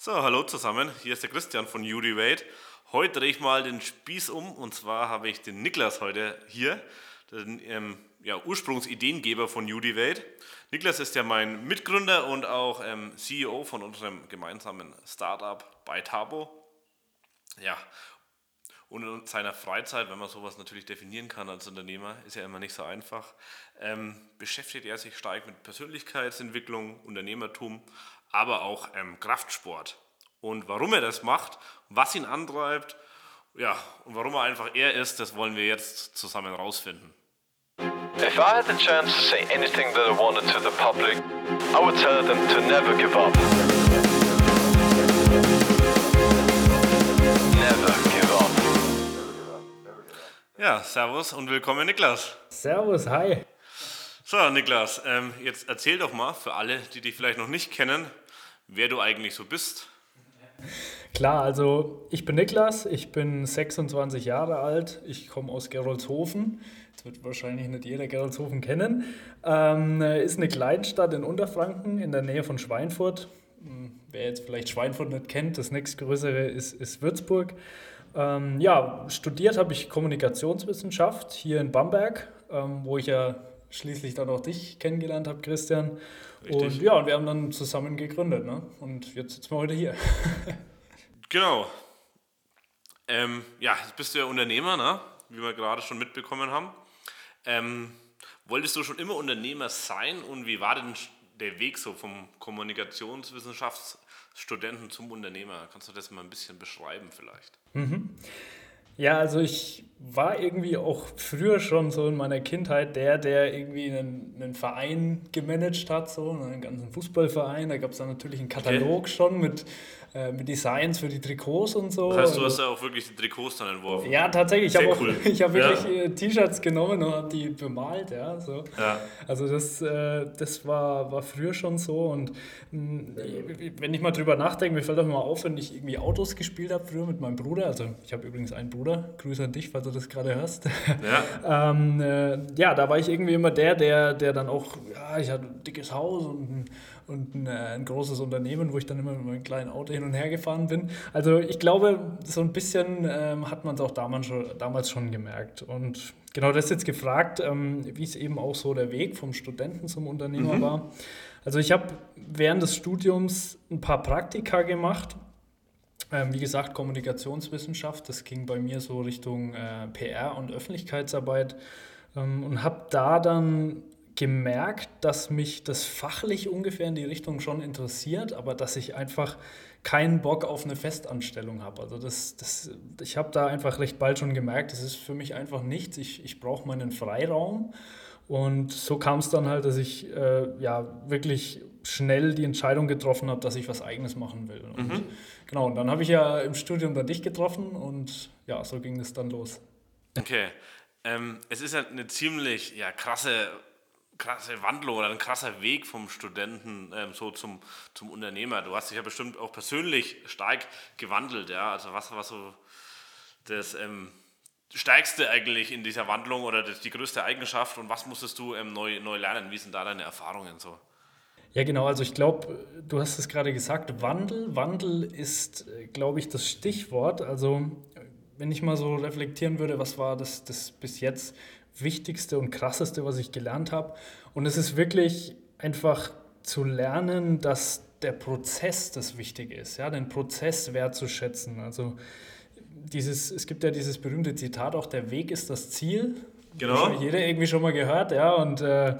So, hallo zusammen. Hier ist der Christian von UdiWade. Heute drehe ich mal den Spieß um und zwar habe ich den Niklas heute hier, den ähm, ja, Ursprungsideengeber von UdiWade. Niklas ist ja mein Mitgründer und auch ähm, CEO von unserem gemeinsamen Startup bei Tabo. Ja, und in seiner Freizeit, wenn man sowas natürlich definieren kann als Unternehmer, ist ja immer nicht so einfach, ähm, beschäftigt er sich stark mit Persönlichkeitsentwicklung, Unternehmertum, aber auch ähm, Kraftsport. Und warum er das macht, was ihn antreibt, ja, und warum er einfach er ist, das wollen wir jetzt zusammen rausfinden. If I had the chance to say anything that I wanted to the public, I would tell them to never give up. Never give up. Ja, servus und willkommen Niklas. Servus, hi. So, Niklas, ähm, jetzt erzähl doch mal für alle, die dich vielleicht noch nicht kennen, wer du eigentlich so bist. Klar, also ich bin Niklas, ich bin 26 Jahre alt, ich komme aus Gerolzhofen. Jetzt wird wahrscheinlich nicht jeder Gerolzhofen kennen. Ähm, ist eine Kleinstadt in Unterfranken in der Nähe von Schweinfurt. Hm, wer jetzt vielleicht Schweinfurt nicht kennt, das nächstgrößere ist, ist Würzburg. Ähm, ja, studiert habe ich Kommunikationswissenschaft hier in Bamberg, ähm, wo ich ja schließlich dann auch dich kennengelernt habe, Christian. Richtig. Und ja, und wir haben dann zusammen gegründet. Ne? Und jetzt sitzen wir heute hier. genau. Ähm, ja, jetzt bist du ja Unternehmer, ne? wie wir gerade schon mitbekommen haben. Ähm, wolltest du schon immer Unternehmer sein und wie war denn der Weg so vom Kommunikationswissenschaftsstudenten zum Unternehmer? Kannst du das mal ein bisschen beschreiben vielleicht? Mhm. Ja, also ich war irgendwie auch früher schon so in meiner Kindheit der, der irgendwie einen, einen Verein gemanagt hat, so einen ganzen Fußballverein. Da gab es dann natürlich einen Katalog okay. schon mit äh, mit Designs für die Trikots und so. Das heißt, du hast ja auch wirklich die Trikots dann entworfen? Ja, tatsächlich. Ich habe cool. hab wirklich ja. Äh, T-Shirts genommen und habe die bemalt. Ja, so. Ja. Also das, äh, das war, war früher schon so. Und mh, wenn ich mal drüber nachdenke, mir fällt auch mal auf, wenn ich irgendwie Autos gespielt habe früher mit meinem Bruder. Also ich habe übrigens einen Bruder. Grüße an dich, falls du das gerade hörst. Ja. ähm, äh, ja, da war ich irgendwie immer der, der, der dann auch, ja, ich hatte ein dickes Haus und ein und ein, äh, ein, großes Unternehmen, wo ich dann immer mit meinem kleinen Auto hin und her gefahren bin. Also ich glaube, so ein bisschen ähm, hat man es auch damals schon, damals schon gemerkt. Und genau das jetzt gefragt, ähm, wie es eben auch so der Weg vom Studenten zum Unternehmer mhm. war. Also ich habe während des Studiums ein paar Praktika gemacht. Ähm, wie gesagt, Kommunikationswissenschaft, das ging bei mir so Richtung äh, PR und Öffentlichkeitsarbeit ähm, und habe da dann gemerkt, dass mich das fachlich ungefähr in die Richtung schon interessiert, aber dass ich einfach keinen Bock auf eine Festanstellung habe. Also das, das, ich habe da einfach recht bald schon gemerkt, das ist für mich einfach nichts. Ich, ich brauche meinen Freiraum. Und so kam es dann halt, dass ich äh, ja wirklich schnell die Entscheidung getroffen habe, dass ich was Eigenes machen will. Und mhm. genau, und dann habe ich ja im Studium dann dich getroffen und ja, so ging es dann los. Okay. Ähm, es ist ja eine ziemlich ja, krasse krasse Wandlung oder ein krasser Weg vom Studenten ähm, so zum, zum Unternehmer. Du hast dich ja bestimmt auch persönlich stark gewandelt, ja. Also was war so das ähm, Stärkste eigentlich in dieser Wandlung oder die größte Eigenschaft und was musstest du ähm, neu, neu lernen? Wie sind da deine Erfahrungen so? Ja, genau. Also ich glaube, du hast es gerade gesagt, Wandel. Wandel ist, glaube ich, das Stichwort. Also wenn ich mal so reflektieren würde, was war das, das bis jetzt Wichtigste und Krasseste, was ich gelernt habe. Und es ist wirklich einfach zu lernen, dass der Prozess das Wichtige ist, ja, den Prozess wertzuschätzen. Also dieses, es gibt ja dieses berühmte Zitat auch, der Weg ist das Ziel. Genau. Das jeder irgendwie schon mal gehört, ja, und äh,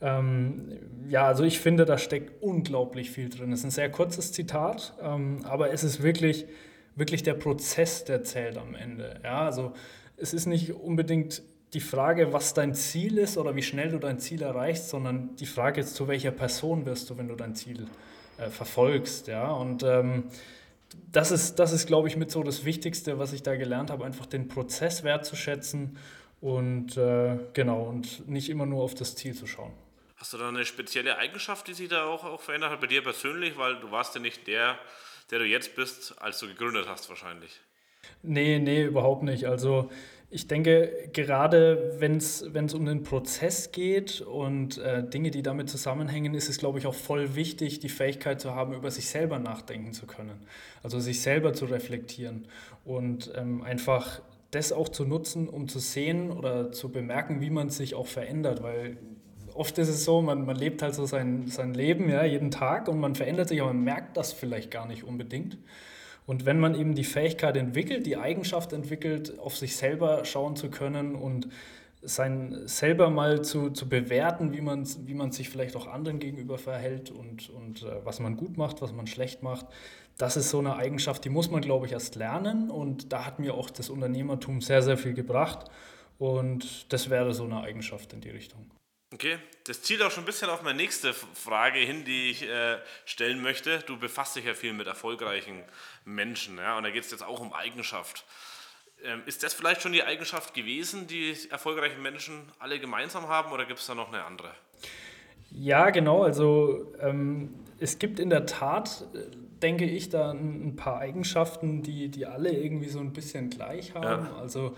ähm, ja, also ich finde, da steckt unglaublich viel drin. Es ist ein sehr kurzes Zitat, ähm, aber es ist wirklich, wirklich der Prozess, der zählt am Ende. Ja, also es ist nicht unbedingt die Frage, was dein Ziel ist oder wie schnell du dein Ziel erreichst, sondern die Frage ist, zu welcher Person wirst du, wenn du dein Ziel äh, verfolgst. Ja? Und ähm, das ist, das ist, glaube ich, mit so das Wichtigste, was ich da gelernt habe, einfach den Prozess wertzuschätzen und äh, genau, und nicht immer nur auf das Ziel zu schauen. Hast du da eine spezielle Eigenschaft, die sich da auch, auch verändert hat bei dir persönlich? Weil du warst ja nicht der, der du jetzt bist, als du gegründet hast wahrscheinlich. Nee, nee, überhaupt nicht. Also ich denke, gerade wenn es um den Prozess geht und äh, Dinge, die damit zusammenhängen, ist es, glaube ich, auch voll wichtig, die Fähigkeit zu haben, über sich selber nachdenken zu können. Also sich selber zu reflektieren und ähm, einfach das auch zu nutzen, um zu sehen oder zu bemerken, wie man sich auch verändert. Weil oft ist es so, man, man lebt halt so sein, sein Leben ja, jeden Tag und man verändert sich, aber man merkt das vielleicht gar nicht unbedingt. Und wenn man eben die Fähigkeit entwickelt, die Eigenschaft entwickelt, auf sich selber schauen zu können und sein selber mal zu, zu bewerten, wie man, wie man sich vielleicht auch anderen gegenüber verhält und, und äh, was man gut macht, was man schlecht macht, das ist so eine Eigenschaft, die muss man, glaube ich, erst lernen. Und da hat mir auch das Unternehmertum sehr, sehr viel gebracht. Und das wäre so eine Eigenschaft in die Richtung. Okay, das zielt auch schon ein bisschen auf meine nächste Frage hin, die ich äh, stellen möchte. Du befasst dich ja viel mit erfolgreichen Menschen, ja, und da geht es jetzt auch um Eigenschaft. Ähm, ist das vielleicht schon die Eigenschaft gewesen, die erfolgreichen Menschen alle gemeinsam haben, oder gibt es da noch eine andere? Ja, genau. Also ähm, es gibt in der Tat, äh, denke ich, da ein, paar Eigenschaften, die, die alle irgendwie so ein bisschen gleich haben. Ja. Also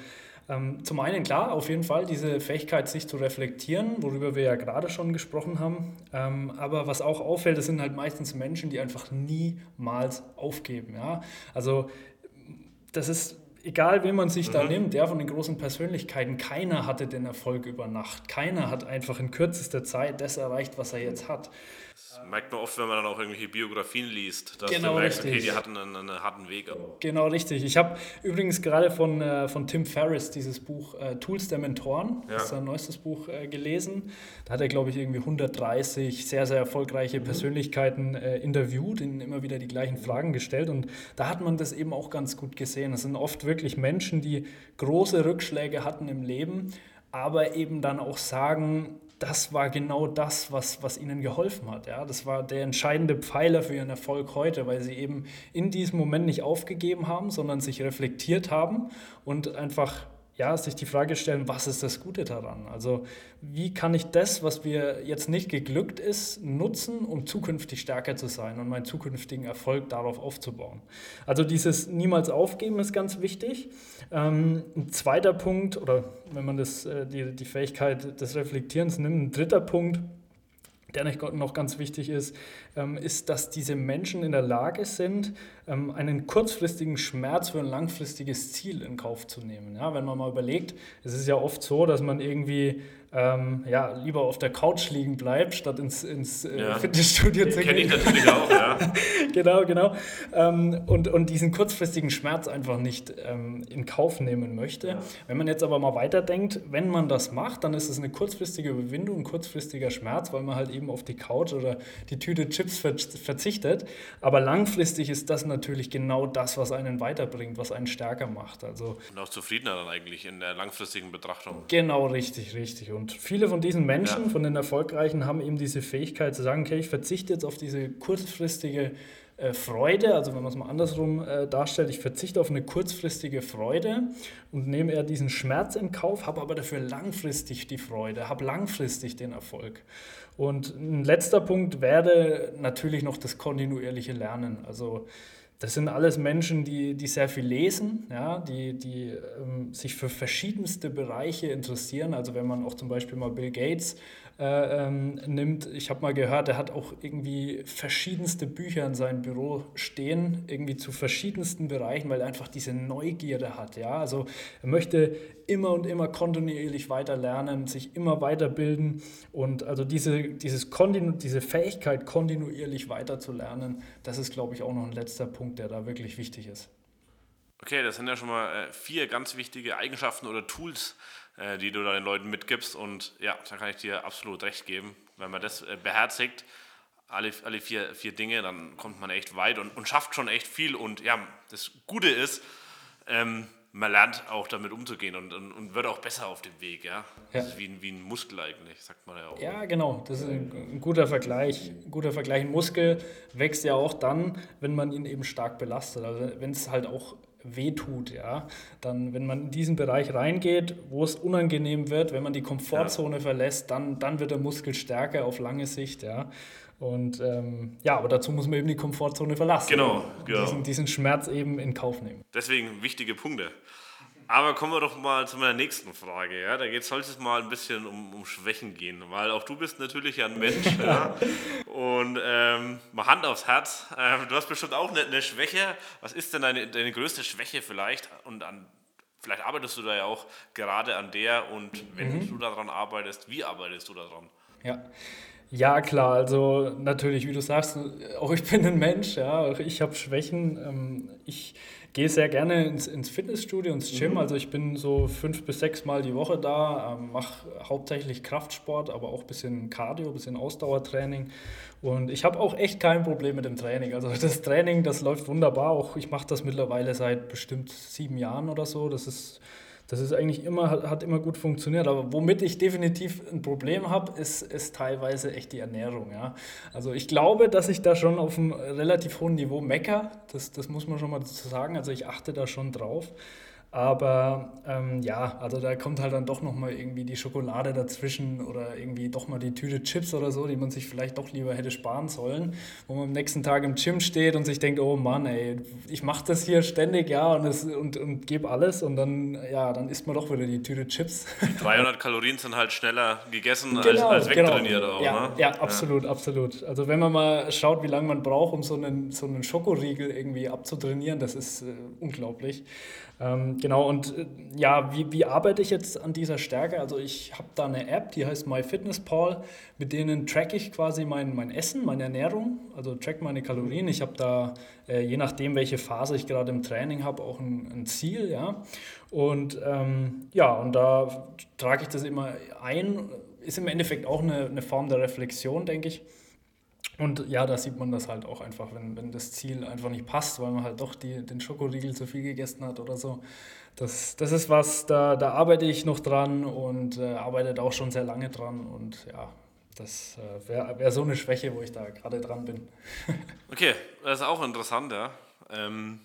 zum einen, klar, auf jeden Fall diese Fähigkeit, sich zu reflektieren, worüber wir ja gerade schon gesprochen haben. Ähm, aber was auch auffällt, das sind halt meistens Menschen, die einfach niemals aufgeben. Ja? Also das ist egal, wen man sich mhm. da nimmt, ja, von den großen Persönlichkeiten, keiner hatte den Erfolg über Nacht. Keiner hat einfach in kürzester Zeit das erreicht, was er jetzt hat. Das merkt man oft, wenn man dann auch irgendwelche Biografien liest, dass genau, du merkst, richtig. okay, die hatten einen, einen harten Weg. Genau, richtig. Ich habe übrigens gerade von, äh, von Tim Ferriss dieses Buch äh, Tools der Mentoren, ja. das ist sein neuestes Buch, äh, gelesen. Da hat er, glaube ich, irgendwie 130 sehr, sehr erfolgreiche mhm. Persönlichkeiten äh, interviewt, ihnen immer wieder die gleichen Fragen gestellt. Und da hat man das eben auch ganz gut gesehen. Das sind oft wirklich Menschen, die große Rückschläge hatten im Leben, aber eben dann auch sagen, das war genau das, was, was ihnen geholfen hat. Ja? Das war der entscheidende Pfeiler für ihren Erfolg heute, weil sie eben in diesem Moment nicht aufgegeben haben, sondern sich reflektiert haben und einfach ja, sich die Frage stellen, was ist das Gute daran? Also wie kann ich das, was mir jetzt nicht geglückt ist, nutzen, um zukünftig stärker zu sein und meinen zukünftigen Erfolg darauf aufzubauen? Also dieses niemals aufgeben ist ganz wichtig. Ähm, ein zweiter Punkt, oder wenn man das, äh, die, die Fähigkeit des Reflektierens nimmt, ein dritter Punkt, der noch ganz wichtig ist, ist, dass diese Menschen in der Lage sind, ähm, einen kurzfristigen Schmerz für ein langfristiges Ziel in Kauf zu nehmen. Ja, wenn man mal überlegt, es ist ja oft so, dass man irgendwie ähm, ja, lieber auf der Couch liegen bleibt, statt ins, ins äh, ja. Fitnessstudio zu gehen. Kenne ich natürlich auch, ja. genau, genau. Ähm, und, und diesen kurzfristigen Schmerz einfach nicht ähm, in Kauf nehmen möchte. Ja. Wenn man jetzt aber mal weiterdenkt, wenn man das macht, dann ist es eine kurzfristige Überwindung, ein kurzfristiger Schmerz, weil man halt eben auf die Couch oder die Tüte Chips verzichtet. Aber langfristig ist das natürlich genau das, was einen weiterbringt, was einen stärker macht. Also, und auch zufriedener dann eigentlich in der langfristigen Betrachtung. Genau, richtig, richtig. Und viele von diesen Menschen, ja. von den Erfolgreichen, haben eben diese Fähigkeit zu sagen, okay, ich verzichte jetzt auf diese kurzfristige äh, Freude, also wenn man es mal andersrum äh, darstellt, ich verzichte auf eine kurzfristige Freude und nehme eher diesen Schmerz in Kauf, habe aber dafür langfristig die Freude, habe langfristig den Erfolg. Und ein letzter Punkt wäre natürlich noch das kontinuierliche Lernen. Also das sind alles Menschen, die, die sehr viel lesen, ja, die, die ähm, sich für verschiedenste Bereiche interessieren. Also wenn man auch zum Beispiel mal Bill Gates äh, ähm, nimmt. Ich habe mal gehört, er hat auch irgendwie verschiedenste Bücher in seinem Büro stehen, irgendwie zu verschiedensten Bereichen, weil er einfach diese Neugierde hat. Ja? Also er möchte immer und immer kontinuierlich weiter lernen, sich immer weiterbilden und also diese, dieses Kontinu diese Fähigkeit, kontinuierlich weiter zu lernen, das ist, glaube ich, auch noch ein letzter Punkt, der da wirklich wichtig ist. Okay, das sind ja schon mal äh, vier ganz wichtige Eigenschaften oder Tools, die du da den Leuten mitgibst. Und ja, da kann ich dir absolut recht geben. Wenn man das äh, beherzigt, alle, alle vier, vier Dinge, dann kommt man echt weit und, und schafft schon echt viel. Und ja, das Gute ist, ähm, man lernt auch damit umzugehen und, und, und, wird auch besser auf dem Weg. Ja? ja. Das ist wie ein, wie ein Muskel eigentlich, sagt man ja auch. Ja, genau. Das ist ein, ein, guter Vergleich. Ein guter Vergleich. Ein Muskel wächst ja auch dann, wenn man ihn eben stark belastet. Also wenn es halt auch wehtut, ja, dann, wenn man in diesen Bereich reingeht, wo es unangenehm wird, wenn man die Komfortzone ja. verlässt, dann, dann wird der Muskel stärker auf lange Sicht, ja. Und ähm, ja, aber dazu muss man eben die Komfortzone verlassen. Genau, genau. Diesen, diesen Schmerz eben in Kauf nehmen. Deswegen wichtige Punkte. Aber kommen wir doch mal zu meiner nächsten Frage. Ja? Da geht es heute mal ein bisschen um, um Schwächen gehen, weil auch du bist natürlich ein Mensch. ja? Und ähm, mal Hand aufs Herz. Ähm, du hast bestimmt auch eine, eine, Schwäche. Was ist denn deine, deine größte Schwäche vielleicht? Und an, vielleicht arbeitest du da ja auch gerade an der. Und wenn mhm. du daran arbeitest, wie arbeitest du daran? Ja. Ja, klar, also natürlich, wie du sagst, auch ich bin ein Mensch, ja, auch ich habe Schwächen. Ähm, ich gehe sehr gerne ins, ins Fitnessstudio, ins Gym. Mhm. Also ich bin so fünf bis sechs Mal die Woche da, ähm, mache hauptsächlich Kraftsport, aber auch ein bisschen Cardio, ein bisschen Ausdauertraining. Und ich habe auch echt kein Problem mit dem Training. Also das Training, das läuft wunderbar. Auch ich mache das mittlerweile seit bestimmt sieben Jahren oder so. Das ist das ist eigentlich immer, hat immer gut funktioniert. Aber womit ich definitiv ein Problem habe, ist, ist teilweise echt die Ernährung. Ja. Also ich glaube, dass ich da schon auf einem relativ hohen Niveau mecker. Das, das muss man schon mal dazu sagen. Also ich achte da schon drauf. Aber ähm, ja, also da kommt halt dann doch nochmal irgendwie die Schokolade dazwischen oder irgendwie doch mal die Tüte Chips oder so, die man sich vielleicht doch lieber hätte sparen sollen, wo man am nächsten Tag im Gym steht und sich denkt, oh Mann, ey, ich mache das hier ständig, ja, und, und, und gebe alles und dann, ja, dann isst man doch wieder die Tüte Chips. 300 Kalorien sind halt schneller gegessen genau, als, als genau. wegtrainiert genau. auch, ja, ne? Ja, absolut, ja. absolut. Also wenn man mal schaut, wie lange man braucht, um so einen, so einen Schokoriegel irgendwie abzutrainieren, das ist äh, unglaublich. Ähm, genau, und äh, ja, wie, wie arbeite ich jetzt an dieser Stärke? Also ich habe da eine App, die heißt MyFitnessPal, mit denen track ich quasi mein, mein Essen, meine Ernährung, also track meine Kalorien. Ich habe da, äh, je nachdem, welche Phase ich gerade im Training habe, auch ein, ein, Ziel, ja. Und ähm, ja, und da trage ich das immer ein. Ist im Endeffekt auch eine, eine Form der Reflexion, denke ich. Und ja, da sieht man das halt auch einfach, wenn, wenn das Ziel einfach nicht passt, weil man halt doch die, den Schokoriegel zu viel gegessen hat oder so. Das, das ist was, da, da arbeite ich noch dran und äh, arbeite auch schon sehr lange dran. Und ja, das äh, wäre wär so eine Schwäche, wo ich da gerade dran bin. okay, das ist auch interessant, ja. Ähm,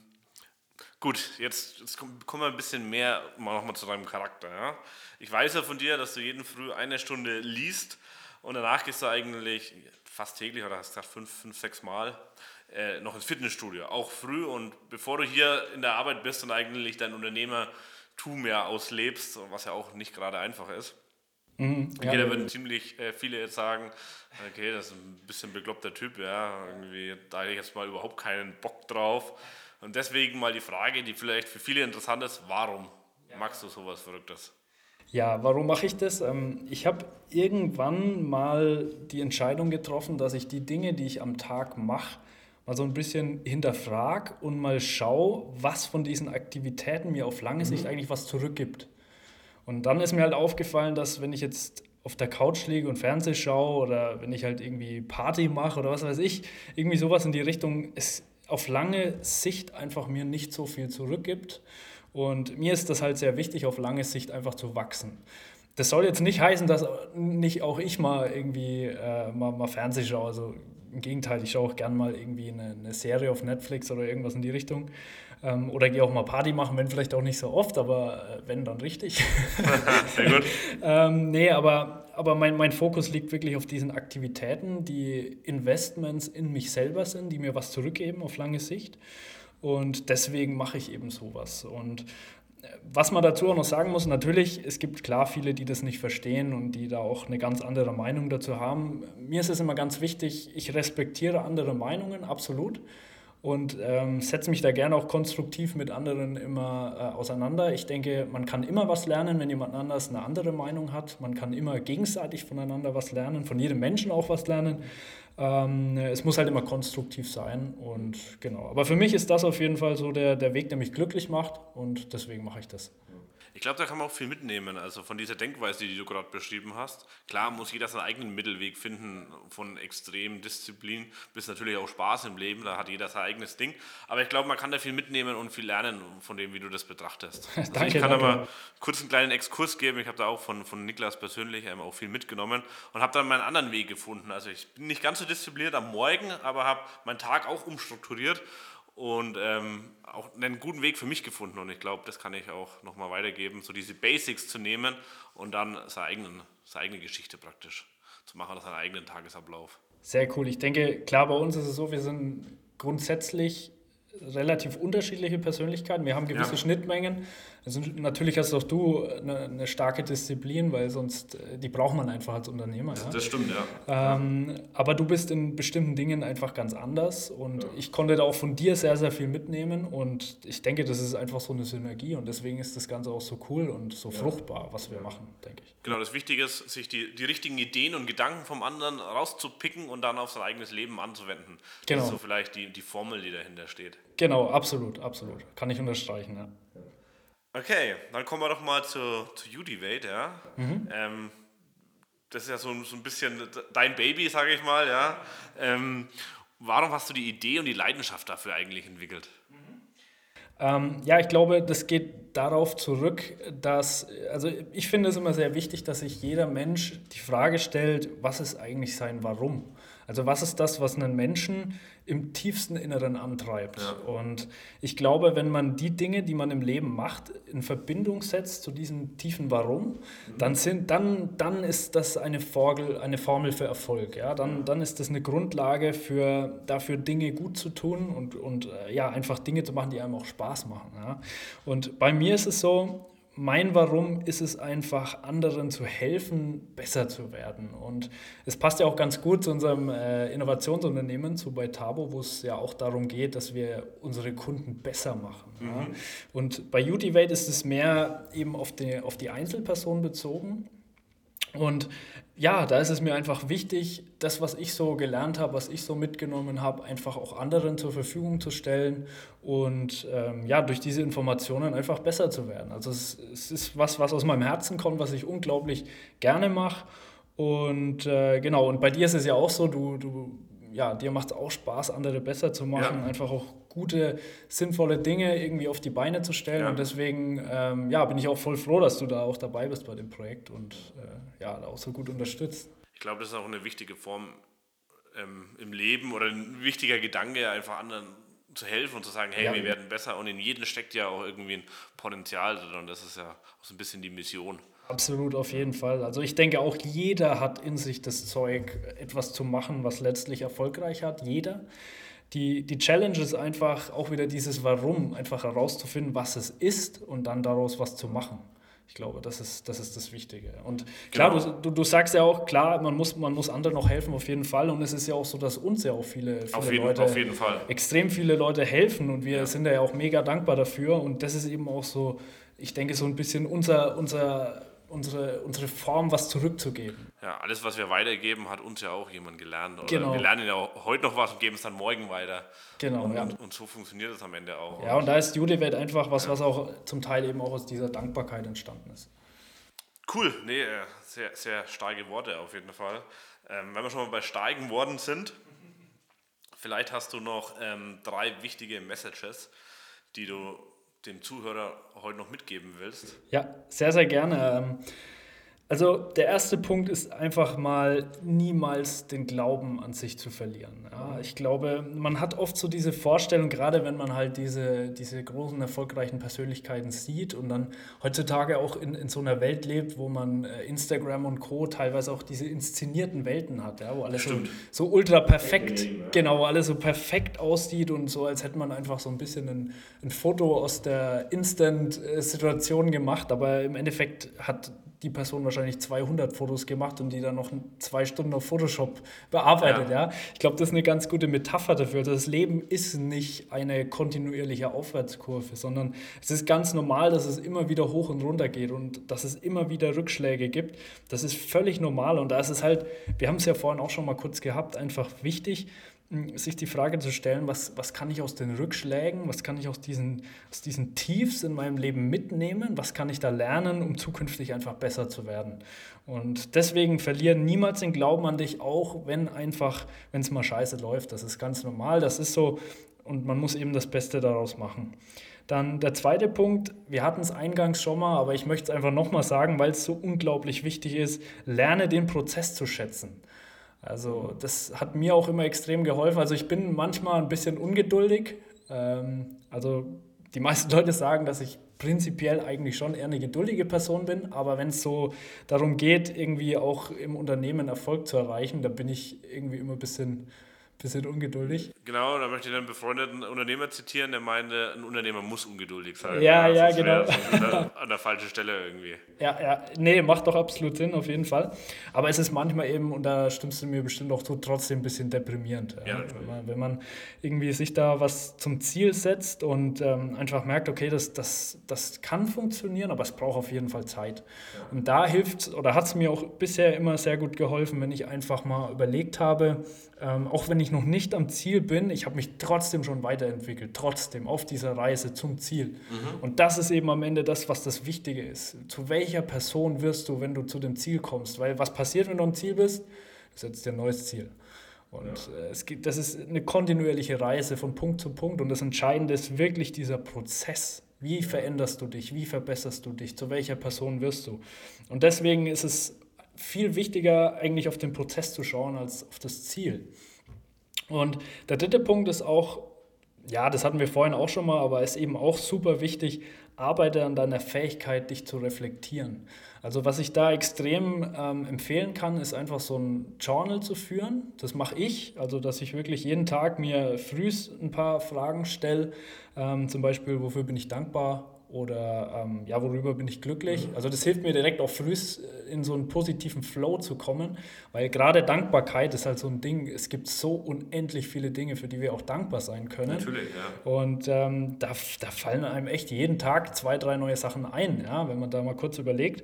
gut, jetzt, jetzt kommen wir ein bisschen mehr mal nochmal zu deinem Charakter. Ja? Ich weiß ja von dir, dass du jeden Früh eine Stunde liest und danach gehst du eigentlich fast täglich oder hast gesagt fünf, fünf sechs Mal äh, noch ins Fitnessstudio, auch früh und bevor du hier in der Arbeit bist und eigentlich dein Unternehmertum ja auslebst, was ja auch nicht gerade einfach ist. Mhm, okay, ja, da würden ziemlich äh, viele jetzt sagen, okay, das ist ein bisschen bekloppter Typ, ja, irgendwie, da hätte ich jetzt mal überhaupt keinen Bock drauf. Und deswegen mal die Frage, die vielleicht für viele interessant ist, warum magst du sowas Verrücktes? Ja, warum mache ich das? Ähm, ich habe irgendwann mal die Entscheidung getroffen, dass ich die Dinge, die ich am Tag mache, mal so ein bisschen hinterfrage und mal schaue, was von diesen Aktivitäten mir auf lange Sicht mhm. eigentlich was zurückgibt. Und dann ist mir halt aufgefallen, dass wenn ich jetzt auf der Couch liege und Fernseh schaue oder wenn ich halt irgendwie Party mache oder was weiß ich, irgendwie sowas in die Richtung, es auf lange Sicht einfach mir nicht so viel zurückgibt. Und mir ist das halt sehr wichtig, auf lange Sicht einfach zu wachsen. Das soll jetzt nicht heißen, dass nicht auch ich mal irgendwie äh, mal, mal Fernseh schaue. Also im Gegenteil, ich schaue auch gern mal irgendwie eine, eine Serie auf Netflix oder irgendwas in die Richtung. Ähm, oder gehe auch mal Party machen, wenn vielleicht auch nicht so oft, aber äh, wenn, dann richtig. Sehr gut. ähm, nee, aber, aber mein, mein Fokus liegt wirklich auf diesen Aktivitäten, die Investments in mich selber sind, die mir was zurückgeben auf lange Sicht. Und deswegen mache ich eben sowas. Und äh, was man dazu auch noch sagen muss, natürlich, es gibt klar viele, die das nicht verstehen und die da auch eine ganz andere Meinung dazu haben. Mir ist es immer ganz wichtig, ich respektiere andere Meinungen, absolut. Und ähm, setze mich da gerne auch konstruktiv mit anderen immer äh, auseinander. Ich denke, man kann immer was lernen, wenn jemand anders eine andere Meinung hat. Man kann immer gegenseitig voneinander was lernen, von jedem Menschen auch was lernen. Ähm, es muss halt immer konstruktiv sein und genau. Aber für mich ist das auf jeden Fall so der, der Weg, der mich glücklich macht und deswegen mache ich das. Ich glaube, da kann man auch viel mitnehmen, also von dieser Denkweise, die du gerade beschrieben hast. Klar muss jeder seinen eigenen Mittelweg finden, von extrem Disziplin bis natürlich auch Spaß im Leben, da hat jeder sein eigenes Ding. Aber ich glaube, man kann da viel mitnehmen und viel lernen von dem, wie du das betrachtest. Also danke, ich kann danke. aber kurz einen kleinen Exkurs geben. Ich habe da auch von, von Niklas persönlich ähm, auch viel mitgenommen und habe dann meinen anderen Weg gefunden. Also ich bin nicht ganz so diszipliniert am Morgen, aber habe meinen Tag auch umstrukturiert und ähm, auch einen guten Weg für mich gefunden. Und ich glaube, das kann ich auch nochmal weitergeben, so diese Basics zu nehmen und dann seine, eigenen, seine eigene Geschichte praktisch zu machen, seinen eigenen Tagesablauf. Sehr cool. Ich denke, klar, bei uns ist es so, wir sind grundsätzlich relativ unterschiedliche Persönlichkeiten. Wir haben gewisse ja. Schnittmengen. Also natürlich hast auch du eine, eine, starke Disziplin, weil sonst äh, die braucht man einfach als Unternehmer. Ja? Das stimmt, ja. Ähm, aber du bist in bestimmten Dingen einfach ganz anders und ja. ich konnte da auch von dir sehr, sehr viel mitnehmen und ich denke, das ist einfach so eine Synergie und deswegen ist das Ganze auch so cool und so fruchtbar, was wir machen, denke ich. Genau, das Wichtige ist, sich die, die richtigen Ideen und Gedanken vom anderen rauszupicken und dann auf sein eigenes Leben anzuwenden. Genau. Das ist so vielleicht die, die Formel, die dahinter steht. Genau, absolut, absolut. Kann ich unterstreichen, ja. Okay, dann kommen wir doch mal zu, zu Udivate, ja. Mhm. Ähm, das ist ja so, so ein bisschen dein Baby, sage ich mal, ja. Ähm, warum hast du die Idee und die Leidenschaft dafür eigentlich entwickelt? Ähm, ja, ich glaube, das geht darauf zurück, dass, also ich finde es immer sehr wichtig, dass sich jeder Mensch die Frage stellt, was ist eigentlich sein Warum? Also was ist das, was einen Menschen im tiefsten Inneren antreibt? Ja. Und ich glaube, wenn man die Dinge, die man im Leben macht, in Verbindung setzt zu diesem tiefen Warum, mhm. dann, sind, dann, dann ist das eine Formel, eine Formel für Erfolg. Ja? Dann, dann ist das eine Grundlage für, dafür, Dinge gut zu tun und, und äh, ja, einfach Dinge zu machen, die einem auch Spaß machen. Ja? Und bei mir ist es so, mein Warum ist es einfach, anderen zu helfen, besser zu werden. Und es passt ja auch ganz gut zu unserem äh, Innovationsunternehmen, zu bei Tabo, wo es ja auch darum geht, dass wir unsere Kunden besser machen. Mhm. Ja. Und bei Utivate ist es mehr eben auf die, auf die Einzelperson bezogen. Und ja, da ist es mir einfach wichtig, das, was ich so gelernt habe, was ich so mitgenommen habe, einfach auch anderen zur Verfügung zu stellen und ähm, ja, durch diese Informationen einfach besser zu werden. Also es, es, ist was, was aus meinem Herzen kommt, was ich unglaublich gerne mache. Und äh, genau, und bei dir ist es ja auch so, du, du ja, dir macht es auch Spaß, andere besser zu machen, ja. einfach auch gute, sinnvolle Dinge irgendwie auf die Beine zu stellen. Ja. Und deswegen ähm, ja, bin ich auch voll froh, dass du da auch dabei bist bei dem Projekt und äh, ja, auch so gut unterstützt. Ich glaube, das ist auch eine wichtige Form ähm, im Leben oder ein wichtiger Gedanke, einfach anderen zu helfen und zu sagen, hey, ja. wir werden besser. Und in jedem steckt ja auch irgendwie ein Potenzial drin. Und das ist ja auch so ein bisschen die Mission. Absolut, auf jeden Fall. Also ich denke auch, jeder hat in sich das Zeug, etwas zu machen, was letztlich erfolgreich hat. Jeder. Die, die Challenge ist einfach auch wieder dieses Warum, einfach herauszufinden, was es ist und dann daraus was zu machen. Ich glaube, das ist das, ist das Wichtige. Und klar, genau. du, du, sagst ja auch, klar, man muss, man muss anderen noch helfen, auf jeden Fall. Und es ist ja auch so, dass uns ja auch viele, viele auf jeden, Leute, auf jeden Fall. extrem viele Leute helfen. Und wir ja. sind ja auch mega dankbar dafür. Und das ist eben auch so, ich denke, so ein bisschen unser, unser unsere, unsere Form, was zurückzugeben. Ja, alles, was wir weitergeben, hat uns ja auch jemand gelernt. Oder genau. Wir lernen ja heute noch was und geben es dann morgen weiter. Genau. Und, ja. und so funktioniert es am Ende auch. Ja, und da ist Judewelt einfach was, ja. was auch zum Teil eben auch aus dieser Dankbarkeit entstanden ist. Cool, nee, äh, sehr, sehr starke Worte auf jeden Fall. Ähm, wenn wir schon mal bei starken Worten sind, vielleicht hast du noch ähm, drei wichtige Messages, die du dem Zuhörer heute noch mitgeben willst? Ja, sehr, sehr gerne. Also der erste Punkt ist einfach mal niemals den Glauben an sich zu verlieren. Ja, ich glaube, man hat oft so diese Vorstellung, gerade wenn man halt diese, diese großen, erfolgreichen Persönlichkeiten sieht und dann heutzutage auch in, in so einer Welt lebt, wo man äh, Instagram und Co. teilweise auch diese inszenierten Welten hat, ja, wo alles so, so ultra perfekt, genau, wo alles so perfekt aussieht und so, als hätte man einfach so ein bisschen ein, ein Foto aus der Instant-Situation gemacht, aber im Endeffekt hat die Person wahrscheinlich 200 Fotos gemacht und die dann noch zwei Stunden auf Photoshop bearbeitet. Ja. ja. Ich glaube, das ist eine ganz gute Metapher dafür. Also das Leben ist nicht eine kontinuierliche Aufwärtskurve, sondern es ist ganz normal, dass es immer wieder hoch und runter geht und dass es immer wieder Rückschläge gibt. Das ist völlig normal und da ist es halt, wir haben es ja vorhin auch schon mal kurz gehabt, einfach wichtig, sich die Frage zu stellen, was, was kann ich aus den Rückschlägen, was kann ich aus diesen, aus diesen Tiefs in meinem Leben mitnehmen, was kann ich da lernen, um zukünftig einfach besser zu werden. Und deswegen verlieren niemals den Glauben an dich, auch wenn einfach, wenn es mal scheiße läuft. Das ist ganz normal, das ist so und man muss eben das Beste daraus machen. Dann der zweite Punkt, wir hatten es eingangs schon mal, aber ich möchte es einfach nochmal sagen, weil es so unglaublich wichtig ist, lerne den Prozess zu schätzen. Also das hat mir auch immer extrem geholfen. Also ich bin manchmal ein bisschen ungeduldig. Ähm, also die meisten Leute sagen, dass ich prinzipiell eigentlich schon eher eine geduldige Person bin, aber wenn es so darum geht, irgendwie auch im Unternehmen Erfolg zu erreichen, da bin ich irgendwie immer ein bisschen bisschen ungeduldig. Genau, da möchte ich einen befreundeten Unternehmer zitieren, der meinte, ein Unternehmer muss ungeduldig sein. Ja, ja, ja genau. an der falschen Stelle irgendwie. Ja, ja, nee, macht doch absolut Sinn, auf jeden Fall. Aber es ist manchmal eben, und da stimmst du mir bestimmt auch zu, trotzdem ein bisschen deprimierend. Ja, ja wenn, man, wenn, man, irgendwie sich da was zum Ziel setzt und ähm, einfach merkt, okay, das, das, das kann funktionieren, aber es braucht auf jeden Fall Zeit. Und da hilft, oder hat es mir auch bisher immer sehr gut geholfen, wenn ich einfach mal überlegt habe, ähm, auch wenn ich noch nicht am Ziel bin, ich habe mich trotzdem schon weiterentwickelt, trotzdem auf dieser Reise zum Ziel. Mhm. Und das ist eben am Ende das, was das Wichtige ist. Zu welcher Person wirst du, wenn du zu dem Ziel kommst? Weil was passiert, wenn du am Ziel bist? Du setzt dir ein neues Ziel. Und ja. Äh, es gibt, das ist eine kontinuierliche Reise von Punkt zu Punkt. Und das Entscheidende ist wirklich dieser Prozess. Wie veränderst du dich? Wie verbesserst du dich? Zu welcher Person wirst du? Und deswegen ist es viel wichtiger, eigentlich auf den Prozess zu schauen, als auf das Ziel. Und der dritte Punkt ist auch, ja, das hatten wir vorhin auch schon mal, aber ist eben auch super wichtig, arbeite an deiner Fähigkeit, dich zu reflektieren. Also was ich da extrem ähm, empfehlen kann, ist einfach so ein Journal zu führen. Das mache ich, also dass ich wirklich jeden Tag mir frühs ein paar Fragen stelle, ähm, zum Beispiel, wofür bin ich dankbar oder ähm, ja, worüber bin ich glücklich. Also das hilft mir direkt auch früh in so einen positiven Flow zu kommen, weil gerade Dankbarkeit ist halt so ein Ding, es gibt so unendlich viele Dinge, für die wir auch dankbar sein können. Natürlich, ja. Und ähm, da, da fallen einem echt jeden Tag zwei, drei neue Sachen ein, ja, wenn man da mal kurz überlegt.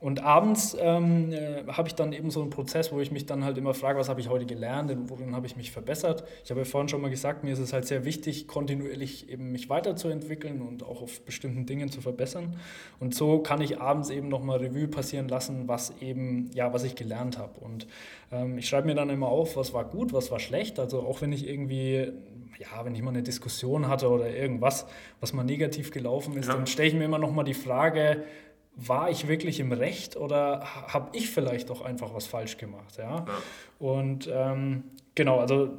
Und abends ähm, äh, habe ich dann eben so einen Prozess, wo ich mich dann halt immer frage, was habe ich heute gelernt, worin habe ich mich verbessert. Ich habe ja vorhin schon mal gesagt, mir ist es halt sehr wichtig, kontinuierlich eben mich weiterzuentwickeln und auch auf bestimmten Dingen zu verbessern. Und so kann ich abends eben nochmal Revue passieren lassen, was eben, ja, was ich gelernt habe. Und ähm, ich schreibe mir dann immer auf, was war gut, was war schlecht. Also auch wenn ich irgendwie ja, wenn ich mal eine Diskussion hatte oder irgendwas, was mal negativ gelaufen ist, ja. dann stelle ich mir immer noch mal die Frage, war ich wirklich im Recht oder habe ich vielleicht auch einfach was falsch gemacht? Ja? ja. Und ähm, genau, also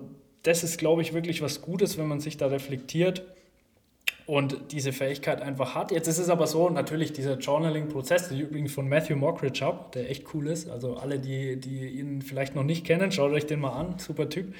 das ist, glaube ich, wirklich was Gutes, wenn man sich da reflektiert und diese Fähigkeit einfach hat. Jetzt ist es aber so, natürlich dieser Journaling-Prozess, den ich übrigens von Matthew Mockridge habe, der echt cool ist. Also alle, die, die ihn vielleicht noch nicht kennen, schaut euch den mal an, super Typ.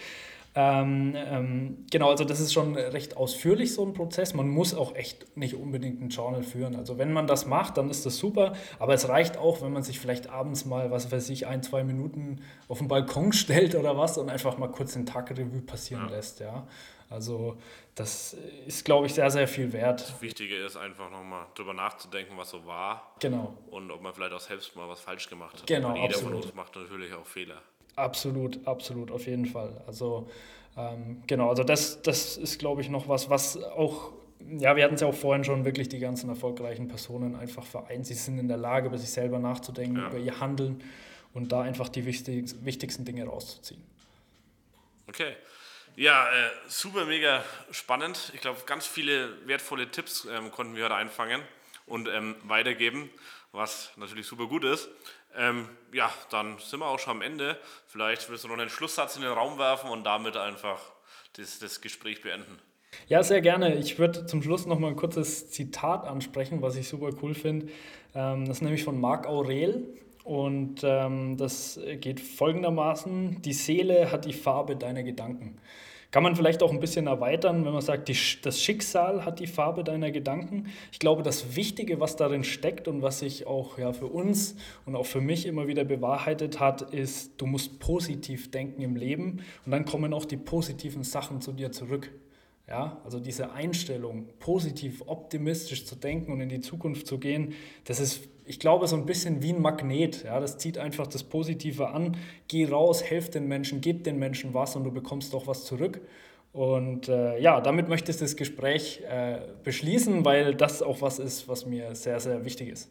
Ähm, ähm, genau, also das ist schon recht ausführlich so ein Prozess. Man muss auch echt nicht unbedingt ein Journal führen. Also wenn man das macht, dann ist das super. Aber es reicht auch, wenn man sich vielleicht abends mal, was weiß ich, ein, zwei Minuten auf den Balkon stellt oder was und einfach mal kurz den Tagrevue passieren ja. lässt. Ja. Also das ist, glaube ich, sehr, sehr viel wert. Das Wichtige ist einfach nochmal drüber nachzudenken, was so war. Genau. Und ob man vielleicht auch selbst mal was falsch gemacht hat. Genau, Und jeder absolut. von uns macht natürlich auch Fehler. Absolut, absolut, auf jeden Fall. Also ähm, genau, also das, das ist, glaube ich, noch was, was auch, ja, wir hatten es ja auch vorhin schon, wirklich die ganzen erfolgreichen Personen einfach vereint. Sie sind in der Lage, über sich selber nachzudenken, ja. über ihr Handeln und da einfach die wichtig, wichtigsten Dinge rauszuziehen. Okay. Ja, äh, super mega spannend. Ich glaube, ganz viele wertvolle Tipps ähm, konnten wir heute einfangen und ähm, weitergeben, was natürlich super gut ist. Ähm, ja, dann sind wir auch schon am Ende. Vielleicht willst du noch einen Schlusssatz in den Raum werfen und damit einfach das, das Gespräch beenden. Ja, sehr gerne. Ich würde zum Schluss noch mal ein kurzes Zitat ansprechen, was ich super cool finde. Ähm, das ist nämlich von Marc Aurel. Und ähm, das geht folgendermaßen: Die Seele hat die Farbe deiner Gedanken. Kann man vielleicht auch ein bisschen erweitern, wenn man sagt, die, das Schicksal hat die Farbe deiner Gedanken. Ich glaube, das Wichtige, was darin steckt und was sich auch ja, für uns und auch für mich immer wieder bewahrheitet hat, ist, du musst positiv denken im Leben und dann kommen auch die positiven Sachen zu dir zurück. Ja, also diese Einstellung, positiv, optimistisch zu denken und in die Zukunft zu gehen, das ist ich glaube, so ein bisschen wie ein Magnet. Ja, das zieht einfach das Positive an. Geh raus, helf den Menschen, gib den Menschen was und du bekommst auch was zurück. Und äh, ja, damit möchte ich das Gespräch äh, beschließen, weil das auch was ist, was mir sehr, sehr wichtig ist.